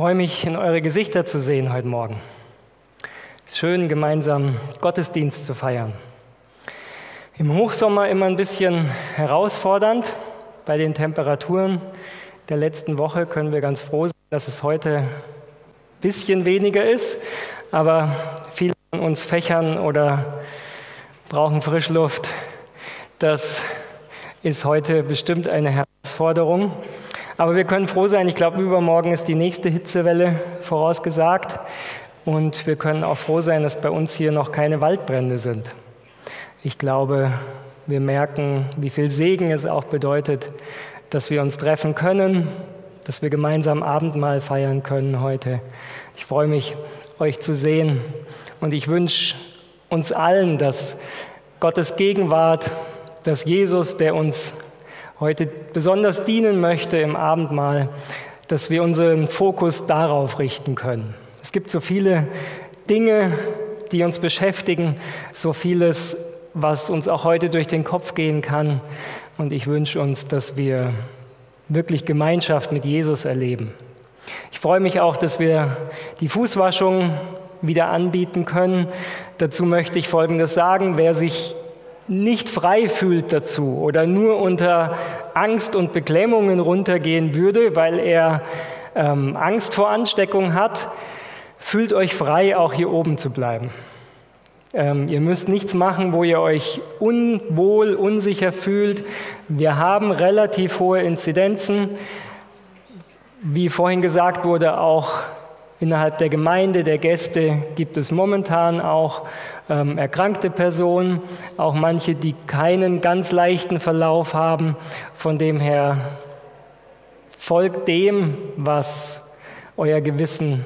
freue mich, in eure Gesichter zu sehen heute Morgen. Es ist schön, gemeinsam Gottesdienst zu feiern. Im Hochsommer immer ein bisschen herausfordernd. Bei den Temperaturen der letzten Woche können wir ganz froh sein, dass es heute ein bisschen weniger ist. Aber viele von uns fächern oder brauchen Frischluft. Das ist heute bestimmt eine Herausforderung. Aber wir können froh sein, ich glaube, übermorgen ist die nächste Hitzewelle vorausgesagt. Und wir können auch froh sein, dass bei uns hier noch keine Waldbrände sind. Ich glaube, wir merken, wie viel Segen es auch bedeutet, dass wir uns treffen können, dass wir gemeinsam Abendmahl feiern können heute. Ich freue mich, euch zu sehen. Und ich wünsche uns allen, dass Gottes Gegenwart, dass Jesus, der uns heute besonders dienen möchte im Abendmahl, dass wir unseren Fokus darauf richten können. Es gibt so viele Dinge, die uns beschäftigen, so vieles, was uns auch heute durch den Kopf gehen kann. Und ich wünsche uns, dass wir wirklich Gemeinschaft mit Jesus erleben. Ich freue mich auch, dass wir die Fußwaschung wieder anbieten können. Dazu möchte ich Folgendes sagen. Wer sich nicht frei fühlt dazu oder nur unter Angst und Beklemmungen runtergehen würde, weil er ähm, Angst vor Ansteckung hat, fühlt euch frei, auch hier oben zu bleiben. Ähm, ihr müsst nichts machen, wo ihr euch unwohl, unsicher fühlt. Wir haben relativ hohe Inzidenzen. Wie vorhin gesagt wurde, auch innerhalb der Gemeinde, der Gäste gibt es momentan auch ähm, erkrankte Personen, auch manche, die keinen ganz leichten Verlauf haben. Von dem her folgt dem, was euer Gewissen,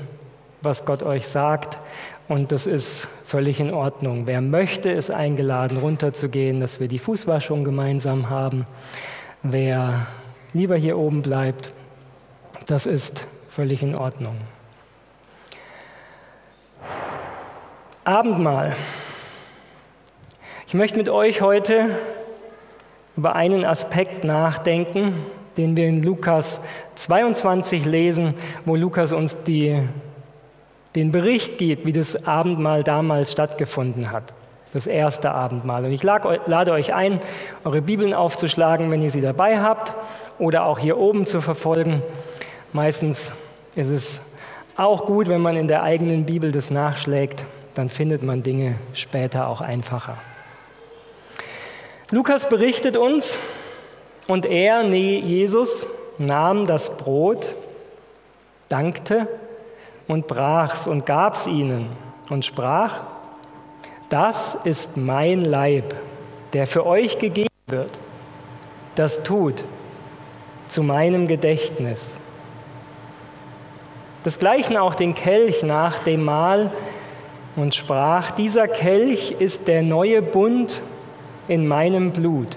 was Gott euch sagt. Und das ist völlig in Ordnung. Wer möchte, ist eingeladen, runterzugehen, dass wir die Fußwaschung gemeinsam haben. Wer lieber hier oben bleibt, das ist völlig in Ordnung. Abendmahl. Ich möchte mit euch heute über einen Aspekt nachdenken, den wir in Lukas 22 lesen, wo Lukas uns die, den Bericht gibt, wie das Abendmahl damals stattgefunden hat. Das erste Abendmahl. Und ich lade euch ein, eure Bibeln aufzuschlagen, wenn ihr sie dabei habt, oder auch hier oben zu verfolgen. Meistens ist es auch gut, wenn man in der eigenen Bibel das nachschlägt dann findet man Dinge später auch einfacher. Lukas berichtet uns, und er, nee, Jesus, nahm das Brot, dankte und brach's und gab's ihnen und sprach, das ist mein Leib, der für euch gegeben wird. Das tut zu meinem Gedächtnis. Desgleichen auch den Kelch nach dem Mahl, und sprach, dieser Kelch ist der neue Bund in meinem Blut,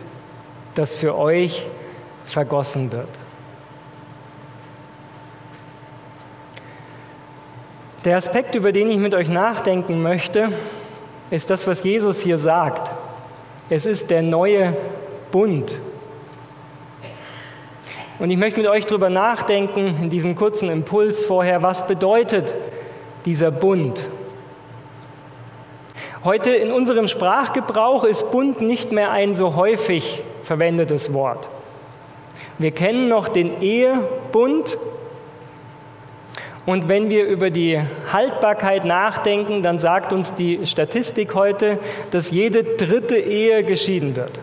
das für euch vergossen wird. Der Aspekt, über den ich mit euch nachdenken möchte, ist das, was Jesus hier sagt. Es ist der neue Bund. Und ich möchte mit euch darüber nachdenken, in diesem kurzen Impuls vorher, was bedeutet dieser Bund? Heute in unserem Sprachgebrauch ist Bund nicht mehr ein so häufig verwendetes Wort. Wir kennen noch den Ehebund. Und wenn wir über die Haltbarkeit nachdenken, dann sagt uns die Statistik heute, dass jede dritte Ehe geschieden wird.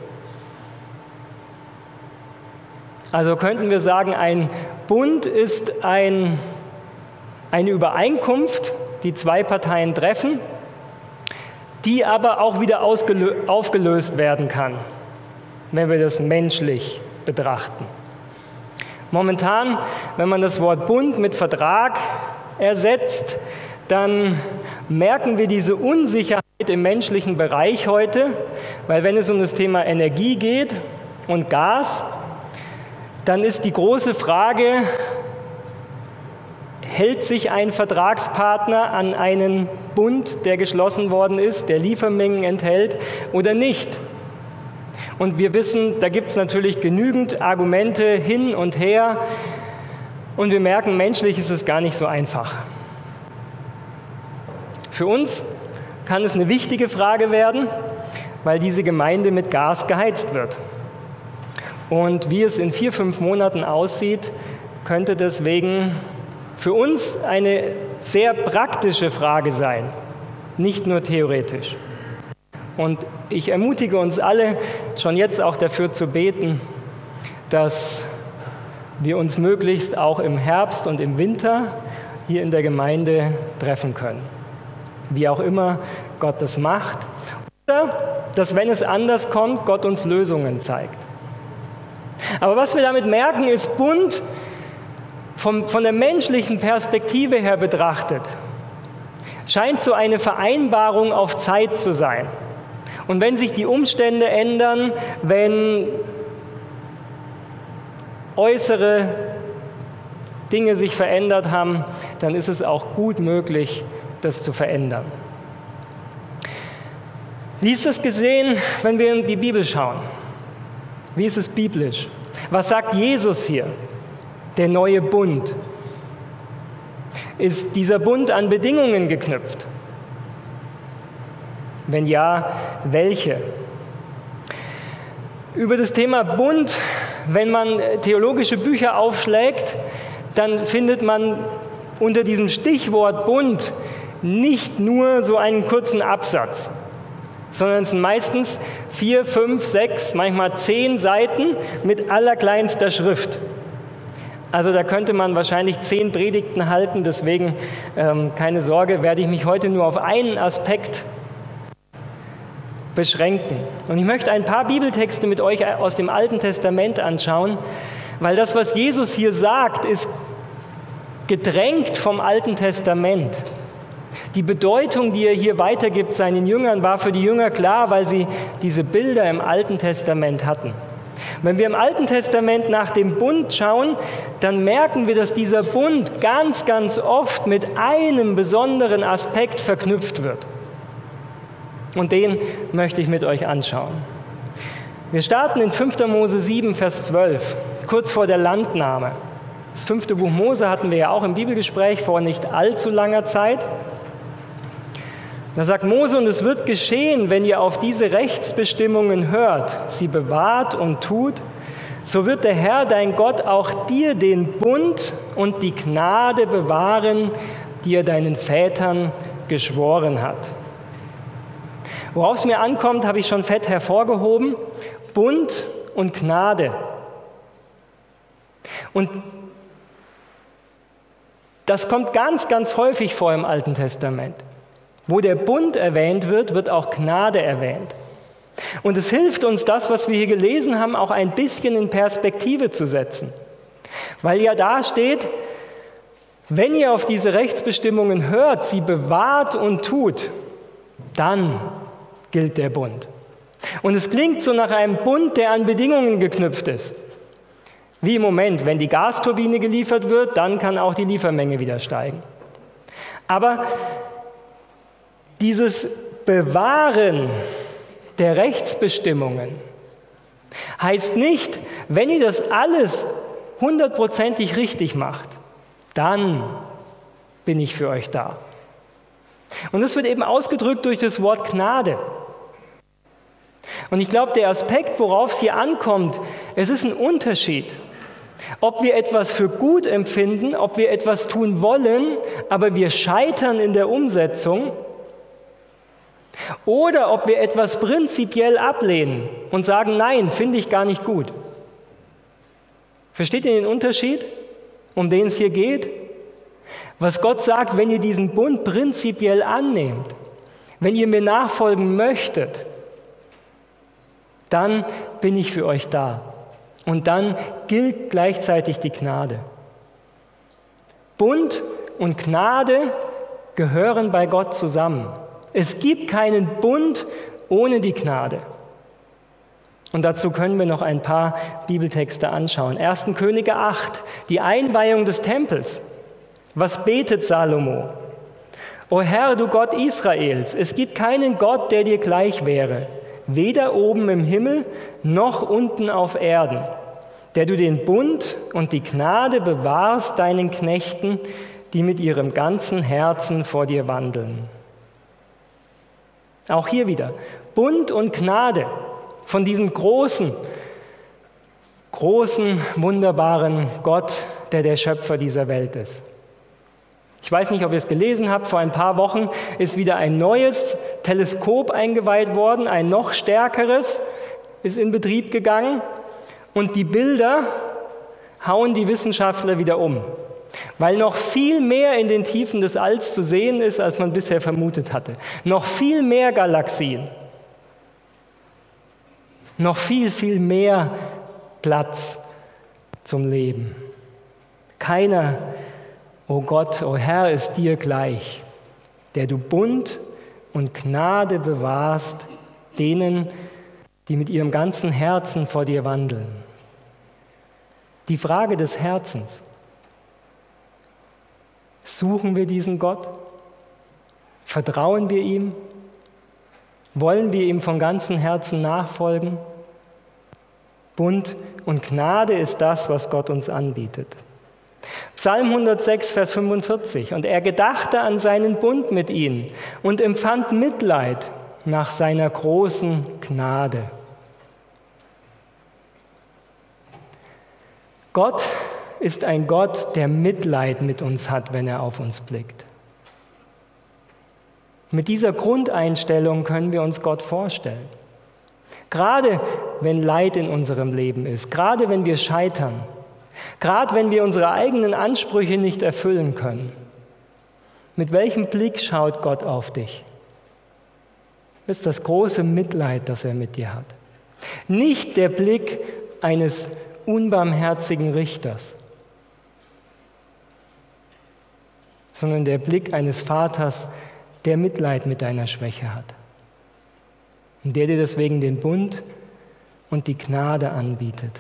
Also könnten wir sagen, ein Bund ist ein, eine Übereinkunft, die zwei Parteien treffen die aber auch wieder aufgelöst werden kann, wenn wir das menschlich betrachten. Momentan, wenn man das Wort Bund mit Vertrag ersetzt, dann merken wir diese Unsicherheit im menschlichen Bereich heute, weil wenn es um das Thema Energie geht und Gas, dann ist die große Frage, hält sich ein Vertragspartner an einen Bund, der geschlossen worden ist, der Liefermengen enthält oder nicht. Und wir wissen, da gibt es natürlich genügend Argumente hin und her. Und wir merken, menschlich ist es gar nicht so einfach. Für uns kann es eine wichtige Frage werden, weil diese Gemeinde mit Gas geheizt wird. Und wie es in vier, fünf Monaten aussieht, könnte deswegen für uns eine sehr praktische Frage sein, nicht nur theoretisch. Und ich ermutige uns alle, schon jetzt auch dafür zu beten, dass wir uns möglichst auch im Herbst und im Winter hier in der Gemeinde treffen können. Wie auch immer Gott das macht. Oder dass, wenn es anders kommt, Gott uns Lösungen zeigt. Aber was wir damit merken, ist bunt vom, von der menschlichen Perspektive her betrachtet. Scheint so eine Vereinbarung auf Zeit zu sein. Und wenn sich die Umstände ändern, wenn äußere Dinge sich verändert haben, dann ist es auch gut möglich, das zu verändern. Wie ist es gesehen, wenn wir in die Bibel schauen? Wie ist es biblisch? Was sagt Jesus hier? Der neue Bund. Ist dieser Bund an Bedingungen geknüpft? Wenn ja, welche? Über das Thema Bund, wenn man theologische Bücher aufschlägt, dann findet man unter diesem Stichwort Bund nicht nur so einen kurzen Absatz, sondern es sind meistens vier, fünf, sechs, manchmal zehn Seiten mit allerkleinster Schrift. Also da könnte man wahrscheinlich zehn Predigten halten, deswegen ähm, keine Sorge, werde ich mich heute nur auf einen Aspekt beschränken. Und ich möchte ein paar Bibeltexte mit euch aus dem Alten Testament anschauen, weil das, was Jesus hier sagt, ist gedrängt vom Alten Testament. Die Bedeutung, die er hier weitergibt seinen Jüngern, war für die Jünger klar, weil sie diese Bilder im Alten Testament hatten. Wenn wir im Alten Testament nach dem Bund schauen, dann merken wir, dass dieser Bund ganz, ganz oft mit einem besonderen Aspekt verknüpft wird. Und den möchte ich mit euch anschauen. Wir starten in 5. Mose 7, Vers 12, kurz vor der Landnahme. Das fünfte Buch Mose hatten wir ja auch im Bibelgespräch vor nicht allzu langer Zeit. Da sagt Mose, und es wird geschehen, wenn ihr auf diese Rechtsbestimmungen hört, sie bewahrt und tut, so wird der Herr, dein Gott, auch dir den Bund und die Gnade bewahren, die er deinen Vätern geschworen hat. Worauf es mir ankommt, habe ich schon fett hervorgehoben. Bund und Gnade. Und das kommt ganz, ganz häufig vor im Alten Testament. Wo der Bund erwähnt wird, wird auch Gnade erwähnt. Und es hilft uns, das, was wir hier gelesen haben, auch ein bisschen in Perspektive zu setzen. Weil ja da steht, wenn ihr auf diese Rechtsbestimmungen hört, sie bewahrt und tut, dann gilt der Bund. Und es klingt so nach einem Bund, der an Bedingungen geknüpft ist. Wie im Moment, wenn die Gasturbine geliefert wird, dann kann auch die Liefermenge wieder steigen. Aber dieses Bewahren der Rechtsbestimmungen heißt nicht, wenn ihr das alles hundertprozentig richtig macht, dann bin ich für euch da. Und das wird eben ausgedrückt durch das Wort Gnade. Und ich glaube, der Aspekt, worauf es hier ankommt, es ist ein Unterschied. Ob wir etwas für gut empfinden, ob wir etwas tun wollen, aber wir scheitern in der Umsetzung, oder ob wir etwas prinzipiell ablehnen und sagen, nein, finde ich gar nicht gut. Versteht ihr den Unterschied, um den es hier geht? Was Gott sagt, wenn ihr diesen Bund prinzipiell annehmt, wenn ihr mir nachfolgen möchtet, dann bin ich für euch da. Und dann gilt gleichzeitig die Gnade. Bund und Gnade gehören bei Gott zusammen. Es gibt keinen Bund ohne die Gnade. Und dazu können wir noch ein paar Bibeltexte anschauen. 1. Könige 8, die Einweihung des Tempels. Was betet Salomo? O Herr, du Gott Israels, es gibt keinen Gott, der dir gleich wäre, weder oben im Himmel noch unten auf Erden. der du den Bund und die Gnade bewahrst deinen Knechten, die mit ihrem ganzen Herzen vor dir wandeln. Auch hier wieder. Bund und Gnade von diesem großen, großen, wunderbaren Gott, der der Schöpfer dieser Welt ist. Ich weiß nicht, ob ihr es gelesen habt, vor ein paar Wochen ist wieder ein neues Teleskop eingeweiht worden, ein noch stärkeres ist in Betrieb gegangen. Und die Bilder hauen die Wissenschaftler wieder um, weil noch viel mehr in den Tiefen des Alls zu sehen ist, als man bisher vermutet hatte. Noch viel mehr Galaxien, noch viel, viel mehr Platz zum Leben. Keiner, o oh Gott, o oh Herr, ist dir gleich, der du Bund und Gnade bewahrst denen, die mit ihrem ganzen Herzen vor dir wandeln. Die Frage des Herzens. Suchen wir diesen Gott? Vertrauen wir ihm? Wollen wir ihm von ganzem Herzen nachfolgen? Bund und Gnade ist das, was Gott uns anbietet. Psalm 106, Vers 45. Und er gedachte an seinen Bund mit ihnen und empfand Mitleid nach seiner großen Gnade. Gott ist ein Gott, der Mitleid mit uns hat, wenn er auf uns blickt. Mit dieser Grundeinstellung können wir uns Gott vorstellen. Gerade wenn Leid in unserem Leben ist, gerade wenn wir scheitern, gerade wenn wir unsere eigenen Ansprüche nicht erfüllen können. Mit welchem Blick schaut Gott auf dich? Das ist das große Mitleid, das er mit dir hat. Nicht der Blick eines unbarmherzigen Richters, sondern der Blick eines Vaters, der Mitleid mit deiner Schwäche hat und der dir deswegen den Bund und die Gnade anbietet.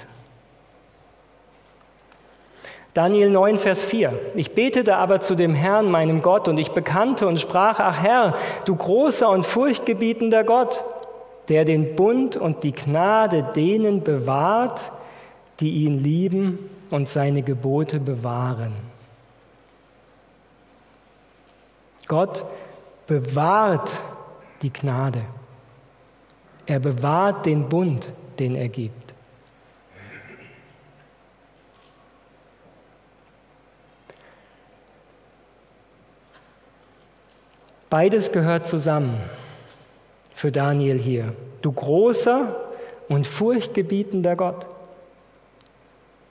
Daniel 9, Vers 4. Ich betete aber zu dem Herrn, meinem Gott, und ich bekannte und sprach, ach Herr, du großer und furchtgebietender Gott, der den Bund und die Gnade denen bewahrt, die ihn lieben und seine Gebote bewahren. Gott bewahrt die Gnade. Er bewahrt den Bund, den er gibt. Beides gehört zusammen für Daniel hier. Du großer und furchtgebietender Gott.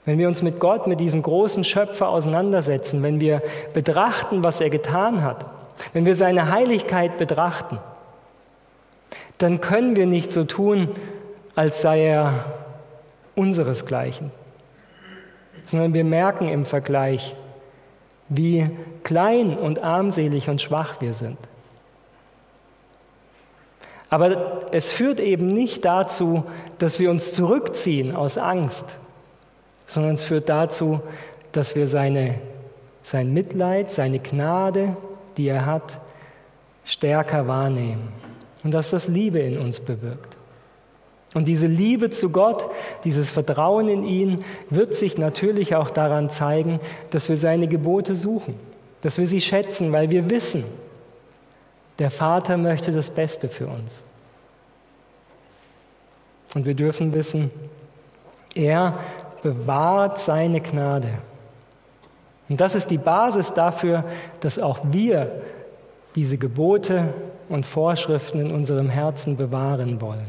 Wenn wir uns mit Gott, mit diesem großen Schöpfer auseinandersetzen, wenn wir betrachten, was er getan hat, wenn wir seine Heiligkeit betrachten, dann können wir nicht so tun, als sei er unseresgleichen, sondern wir merken im Vergleich, wie klein und armselig und schwach wir sind. Aber es führt eben nicht dazu, dass wir uns zurückziehen aus Angst, sondern es führt dazu, dass wir seine, sein Mitleid, seine Gnade, die er hat, stärker wahrnehmen und dass das Liebe in uns bewirkt. Und diese Liebe zu Gott, dieses Vertrauen in ihn wird sich natürlich auch daran zeigen, dass wir seine Gebote suchen, dass wir sie schätzen, weil wir wissen, der Vater möchte das Beste für uns. Und wir dürfen wissen, er bewahrt seine Gnade. Und das ist die Basis dafür, dass auch wir diese Gebote und Vorschriften in unserem Herzen bewahren wollen.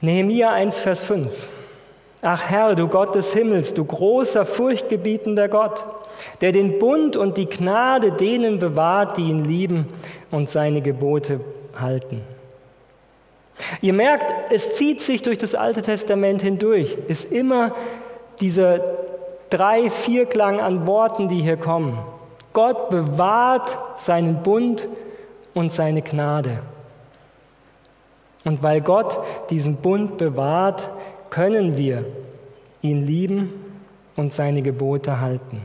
Nehemiah 1, Vers 5. Ach Herr, du Gott des Himmels, du großer, furchtgebietender Gott, der den Bund und die Gnade denen bewahrt, die ihn lieben und seine Gebote halten. Ihr merkt, es zieht sich durch das Alte Testament hindurch, ist immer dieser drei, vier Klang an Worten, die hier kommen. Gott bewahrt seinen Bund und seine Gnade. Und weil Gott diesen Bund bewahrt, können wir ihn lieben und seine Gebote halten.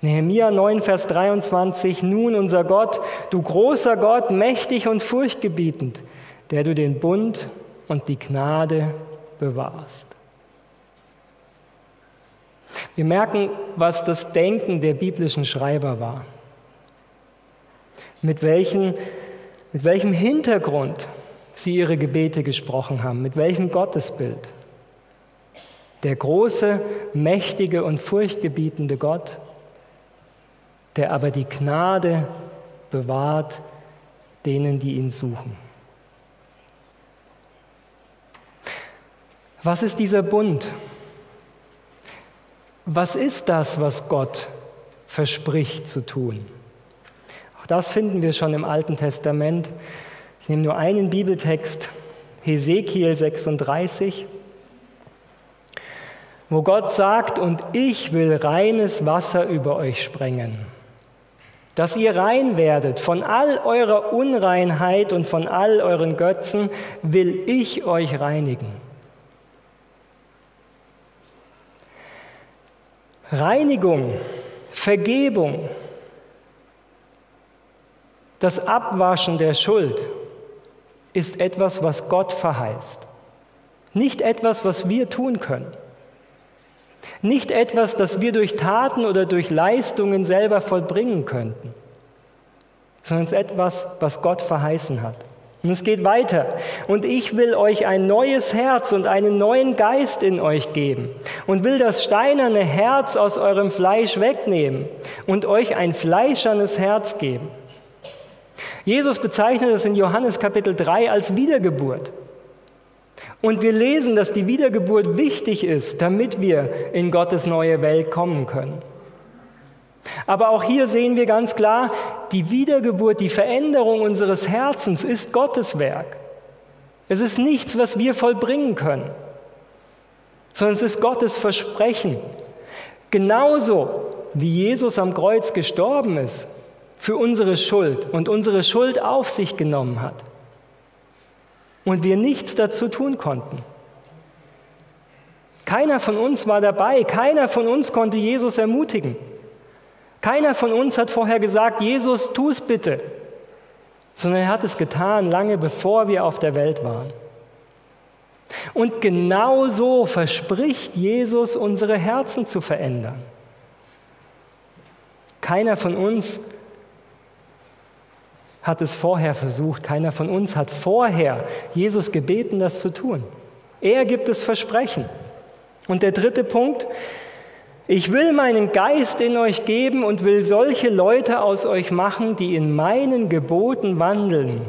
Nehemiah 9, Vers 23, nun unser Gott, du großer Gott, mächtig und furchtgebietend, der du den Bund und die Gnade bewahrst. Wir merken, was das Denken der biblischen Schreiber war. Mit, welchen, mit welchem Hintergrund sie ihre Gebete gesprochen haben, mit welchem Gottesbild. Der große, mächtige und furchtgebietende Gott, der aber die Gnade bewahrt denen, die ihn suchen. Was ist dieser Bund? Was ist das, was Gott verspricht zu tun? Auch das finden wir schon im Alten Testament. Ich nehme nur einen Bibeltext, Hesekiel 36, wo Gott sagt, und ich will reines Wasser über euch sprengen, dass ihr rein werdet von all eurer Unreinheit und von all euren Götzen, will ich euch reinigen. Reinigung, Vergebung, das Abwaschen der Schuld ist etwas, was Gott verheißt. Nicht etwas, was wir tun können. Nicht etwas, das wir durch Taten oder durch Leistungen selber vollbringen könnten, sondern es ist etwas, was Gott verheißen hat. Und es geht weiter. Und ich will euch ein neues Herz und einen neuen Geist in euch geben und will das steinerne Herz aus eurem Fleisch wegnehmen und euch ein fleischernes Herz geben. Jesus bezeichnet es in Johannes Kapitel 3 als Wiedergeburt. Und wir lesen, dass die Wiedergeburt wichtig ist, damit wir in Gottes neue Welt kommen können. Aber auch hier sehen wir ganz klar, die Wiedergeburt, die Veränderung unseres Herzens ist Gottes Werk. Es ist nichts, was wir vollbringen können, sondern es ist Gottes Versprechen. Genauso wie Jesus am Kreuz gestorben ist für unsere Schuld und unsere Schuld auf sich genommen hat und wir nichts dazu tun konnten. Keiner von uns war dabei, keiner von uns konnte Jesus ermutigen. Keiner von uns hat vorher gesagt, Jesus, tu es bitte, sondern er hat es getan, lange bevor wir auf der Welt waren. Und genauso verspricht Jesus, unsere Herzen zu verändern. Keiner von uns hat es vorher versucht, keiner von uns hat vorher Jesus gebeten, das zu tun. Er gibt es Versprechen. Und der dritte Punkt, ich will meinen Geist in euch geben und will solche Leute aus euch machen, die in meinen Geboten wandeln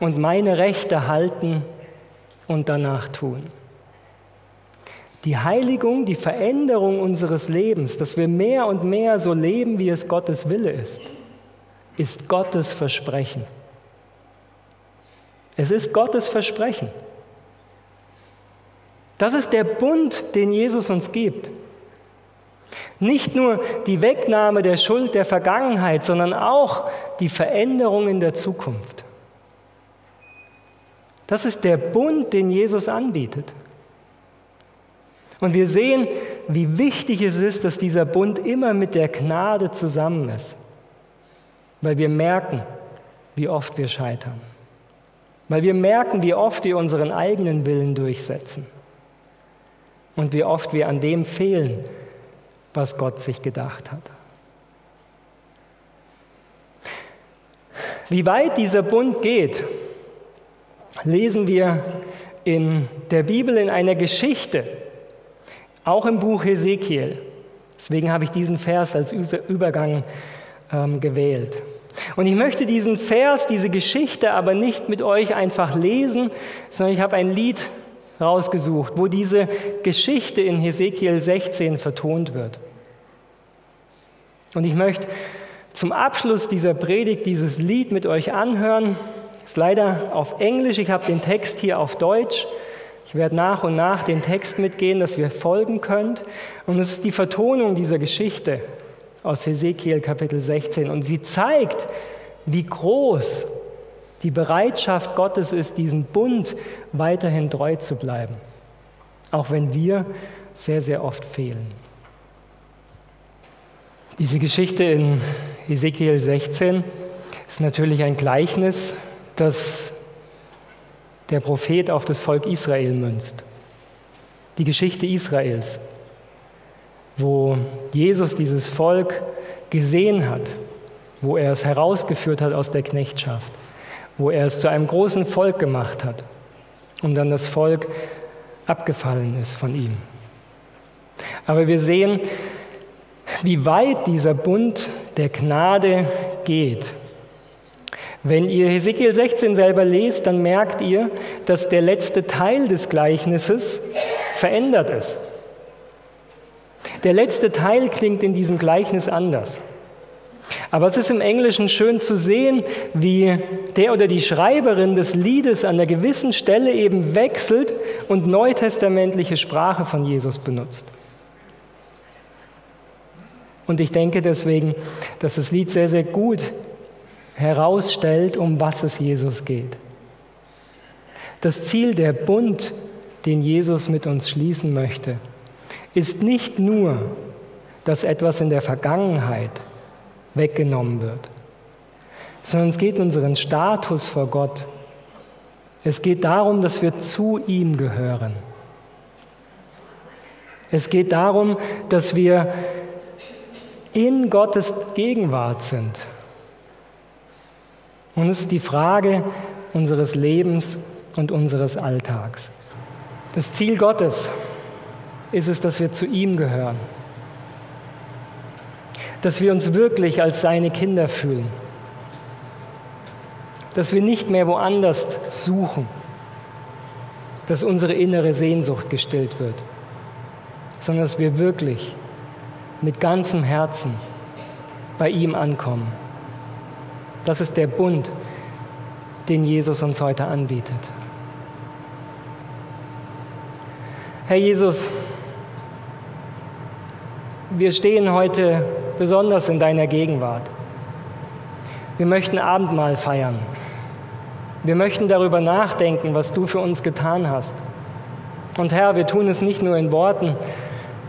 und meine Rechte halten und danach tun. Die Heiligung, die Veränderung unseres Lebens, dass wir mehr und mehr so leben, wie es Gottes Wille ist, ist Gottes Versprechen. Es ist Gottes Versprechen. Das ist der Bund, den Jesus uns gibt. Nicht nur die Wegnahme der Schuld der Vergangenheit, sondern auch die Veränderung in der Zukunft. Das ist der Bund, den Jesus anbietet. Und wir sehen, wie wichtig es ist, dass dieser Bund immer mit der Gnade zusammen ist. Weil wir merken, wie oft wir scheitern. Weil wir merken, wie oft wir unseren eigenen Willen durchsetzen. Und wie oft wir an dem fehlen, was Gott sich gedacht hat. Wie weit dieser Bund geht, lesen wir in der Bibel in einer Geschichte, auch im Buch Hesekiel. Deswegen habe ich diesen Vers als Übergang ähm, gewählt. Und ich möchte diesen Vers, diese Geschichte aber nicht mit euch einfach lesen, sondern ich habe ein Lied rausgesucht, wo diese Geschichte in Hesekiel 16 vertont wird. Und ich möchte zum Abschluss dieser Predigt dieses Lied mit euch anhören. Ist leider auf Englisch, ich habe den Text hier auf Deutsch. Ich werde nach und nach den Text mitgehen, dass ihr folgen könnt. Und es ist die Vertonung dieser Geschichte aus Hesekiel Kapitel 16. Und sie zeigt, wie groß die Bereitschaft Gottes ist, diesen Bund weiterhin treu zu bleiben, auch wenn wir sehr, sehr oft fehlen. Diese Geschichte in Ezekiel 16 ist natürlich ein Gleichnis, das der Prophet auf das Volk Israel münzt. Die Geschichte Israels, wo Jesus dieses Volk gesehen hat, wo er es herausgeführt hat aus der Knechtschaft, wo er es zu einem großen Volk gemacht hat und dann das Volk abgefallen ist von ihm. Aber wir sehen, wie weit dieser Bund der Gnade geht. Wenn ihr Hesekiel 16 selber lest, dann merkt ihr, dass der letzte Teil des Gleichnisses verändert ist. Der letzte Teil klingt in diesem Gleichnis anders. Aber es ist im Englischen schön zu sehen, wie der oder die Schreiberin des Liedes an einer gewissen Stelle eben wechselt und neutestamentliche Sprache von Jesus benutzt. Und ich denke deswegen, dass das Lied sehr, sehr gut herausstellt, um was es Jesus geht. Das Ziel der Bund, den Jesus mit uns schließen möchte, ist nicht nur, dass etwas in der Vergangenheit weggenommen wird, sondern es geht um unseren Status vor Gott. Es geht darum, dass wir zu ihm gehören. Es geht darum, dass wir in Gottes Gegenwart sind. Und es ist die Frage unseres Lebens und unseres Alltags. Das Ziel Gottes ist es, dass wir zu ihm gehören, dass wir uns wirklich als seine Kinder fühlen, dass wir nicht mehr woanders suchen, dass unsere innere Sehnsucht gestillt wird, sondern dass wir wirklich mit ganzem Herzen bei ihm ankommen. Das ist der Bund, den Jesus uns heute anbietet. Herr Jesus, wir stehen heute besonders in deiner Gegenwart. Wir möchten Abendmahl feiern. Wir möchten darüber nachdenken, was du für uns getan hast. Und Herr, wir tun es nicht nur in Worten,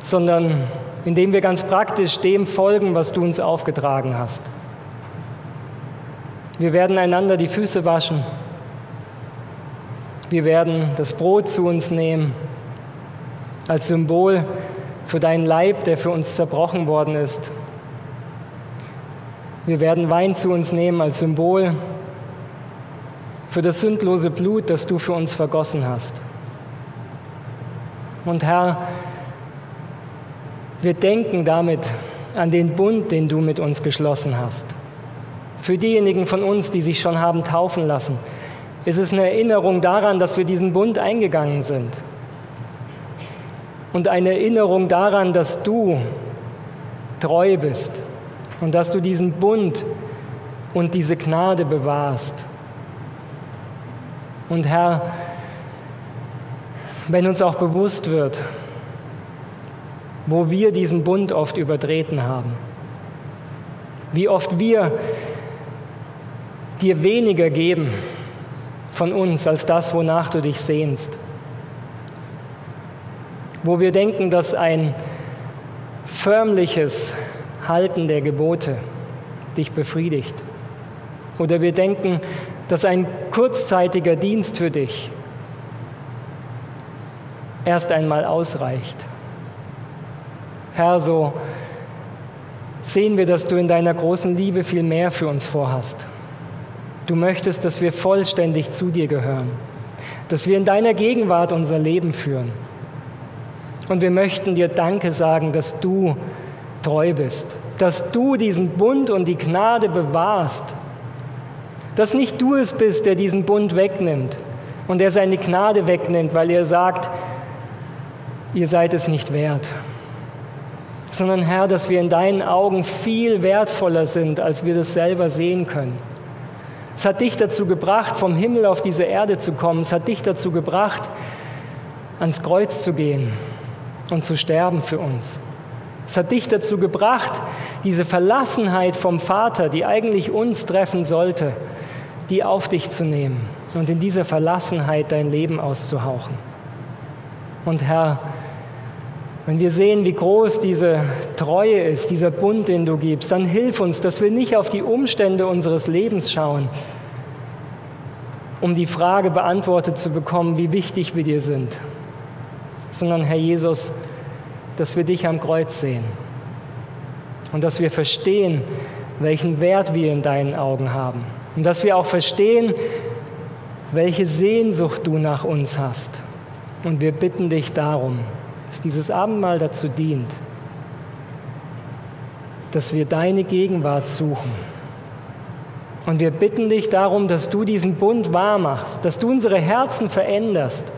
sondern indem wir ganz praktisch dem folgen, was du uns aufgetragen hast. Wir werden einander die Füße waschen. Wir werden das Brot zu uns nehmen als Symbol für deinen Leib, der für uns zerbrochen worden ist. Wir werden Wein zu uns nehmen als Symbol für das sündlose Blut, das du für uns vergossen hast. Und Herr, wir denken damit an den Bund, den du mit uns geschlossen hast. Für diejenigen von uns, die sich schon haben taufen lassen, ist es eine Erinnerung daran, dass wir diesen Bund eingegangen sind. Und eine Erinnerung daran, dass du treu bist und dass du diesen Bund und diese Gnade bewahrst. Und Herr, wenn uns auch bewusst wird, wo wir diesen Bund oft übertreten haben, wie oft wir dir weniger geben von uns als das, wonach du dich sehnst. Wo wir denken, dass ein förmliches Halten der Gebote dich befriedigt. Oder wir denken, dass ein kurzzeitiger Dienst für dich erst einmal ausreicht. Herr, so sehen wir, dass du in deiner großen Liebe viel mehr für uns vorhast. Du möchtest, dass wir vollständig zu dir gehören, dass wir in deiner Gegenwart unser Leben führen. Und wir möchten dir Danke sagen, dass du treu bist, dass du diesen Bund und die Gnade bewahrst, dass nicht du es bist, der diesen Bund wegnimmt und der seine Gnade wegnimmt, weil er sagt, ihr seid es nicht wert, sondern Herr, dass wir in deinen Augen viel wertvoller sind, als wir das selber sehen können. Es hat dich dazu gebracht, vom Himmel auf diese Erde zu kommen. Es hat dich dazu gebracht, ans Kreuz zu gehen und zu sterben für uns. Es hat dich dazu gebracht, diese Verlassenheit vom Vater, die eigentlich uns treffen sollte, die auf dich zu nehmen und in dieser Verlassenheit dein Leben auszuhauchen. Und Herr, wenn wir sehen, wie groß diese Treue ist, dieser Bund, den du gibst, dann hilf uns, dass wir nicht auf die Umstände unseres Lebens schauen, um die Frage beantwortet zu bekommen, wie wichtig wir dir sind, sondern Herr Jesus, dass wir dich am Kreuz sehen und dass wir verstehen, welchen Wert wir in deinen Augen haben und dass wir auch verstehen, welche Sehnsucht du nach uns hast. Und wir bitten dich darum, dass dieses Abendmahl dazu dient, dass wir deine Gegenwart suchen. Und wir bitten dich darum, dass du diesen Bund wahr machst, dass du unsere Herzen veränderst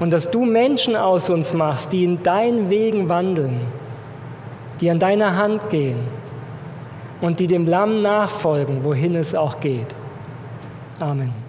und dass du Menschen aus uns machst, die in deinen Wegen wandeln, die an deiner Hand gehen und die dem Lamm nachfolgen, wohin es auch geht. Amen.